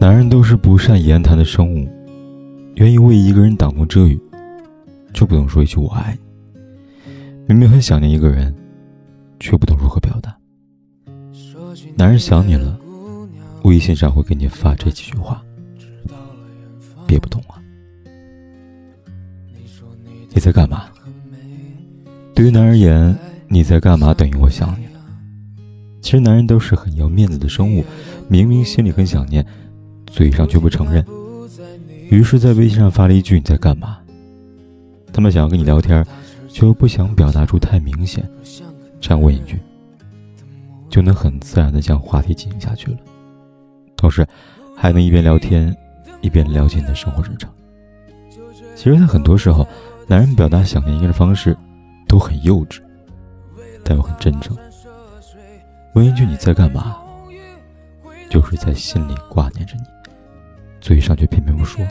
男人都是不善言谈的生物，愿意为一个人挡风遮雨，却不懂说一句“我爱你”。明明很想念一个人，却不懂如何表达。男人想你了，微信上会给你发这几句话，别不懂啊！你在干嘛？对于男人而言，你在干嘛等于我想你了。其实男人都是很要面子的生物，明明心里很想念。嘴上却不承认，于是，在微信上发了一句“你在干嘛”。他们想要跟你聊天，却又不想表达出太明显，这样问一句，就能很自然的将话题进行下去了，同时还能一边聊天，一边了解你的生活日常。其实，在很多时候，男人表达想念一个人的方式都很幼稚，但又很真诚。问一句“你在干嘛”，就是在心里挂念着你。嘴上却偏偏不说。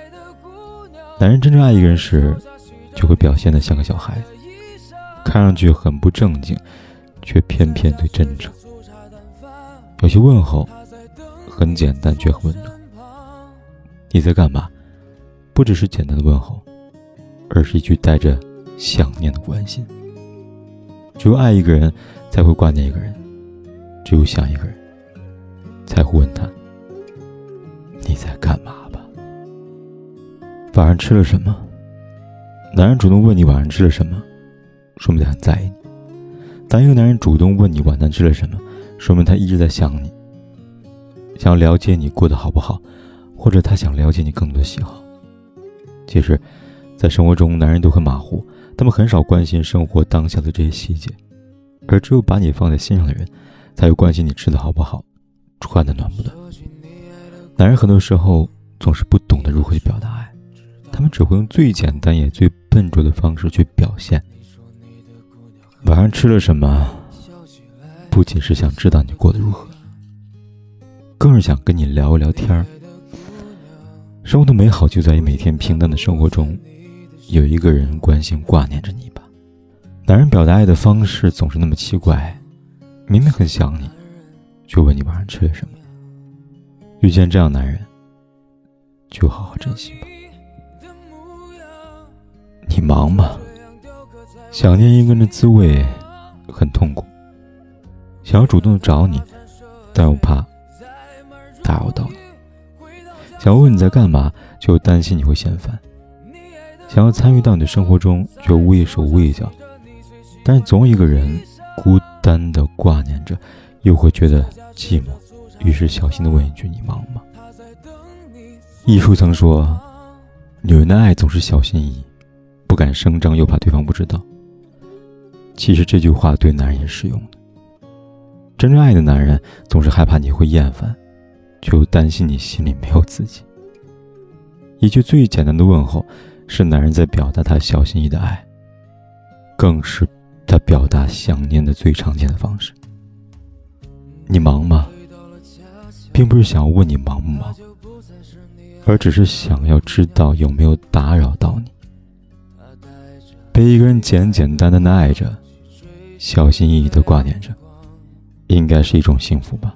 男人真正爱一个人时，就会表现得像个小孩，看上去很不正经，却偏偏最真诚。有些问候很简单，却很温暖。你在干嘛？不只是简单的问候，而是一句带着想念的关心。只有爱一个人，才会挂念一个人；只有想一个人，才会问他。你在干嘛吧？晚上吃了什么？男人主动问你晚上吃了什么，说明他很在意你。当一个男人主动问你晚餐吃了什么，说明他一直在想你，想要了解你过得好不好，或者他想了解你更多的喜好。其实，在生活中，男人都很马虎，他们很少关心生活当下的这些细节，而只有把你放在心上的人，才会关心你吃的好不好，穿的暖不暖。男人很多时候总是不懂得如何去表达爱，他们只会用最简单也最笨拙的方式去表现。晚上吃了什么？不仅是想知道你过得如何，更是想跟你聊一聊天儿。生活的美好就在于每天平淡的生活中，有一个人关心挂念着你吧。男人表达爱的方式总是那么奇怪，明明很想你，就问你晚上吃了什么。遇见这样男人，就好好珍惜吧。你忙吗？想念一个人的滋味很痛苦，想要主动找你，但又怕打扰到你；想问你在干嘛，就担心你会嫌烦；想要参与到你的生活中，却畏手畏脚。但是总有一个人孤单的挂念着，又会觉得寂寞。于是小心的问一句：“你忙吗？”艺术曾说：“女人的爱总是小心翼翼，不敢声张，又怕对方不知道。”其实这句话对男人也适用的。真正爱的男人总是害怕你会厌烦，就担心你心里没有自己。一句最简单的问候，是男人在表达他小心翼翼的爱，更是他表达想念的最常见的方式。你忙吗？并不是想要问你忙不忙，而只是想要知道有没有打扰到你。被一个人简简单单的爱着，小心翼翼的挂念着，应该是一种幸福吧。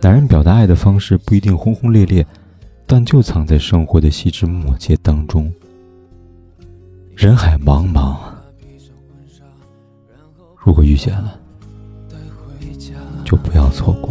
男人表达爱的方式不一定轰轰烈烈，但就藏在生活的细枝末节当中。人海茫茫，如果遇见了，就不要错过。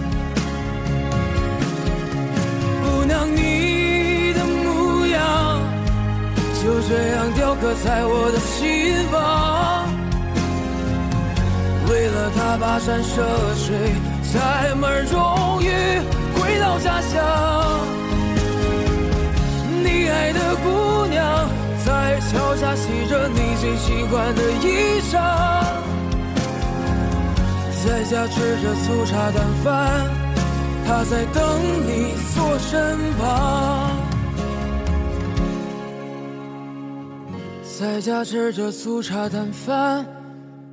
就这样雕刻在我的心房，为了他跋山涉水，载满荣誉。回到家乡，你爱的姑娘在桥下洗着你最喜欢的衣裳，在家吃着粗茶淡饭，她在等你坐身旁。在家吃着粗茶淡饭，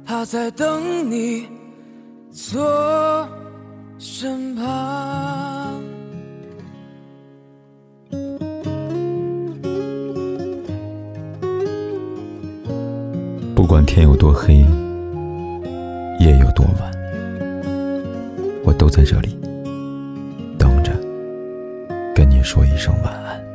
她在等你坐身旁。不管天有多黑，夜有多晚，我都在这里等着，跟你说一声晚安。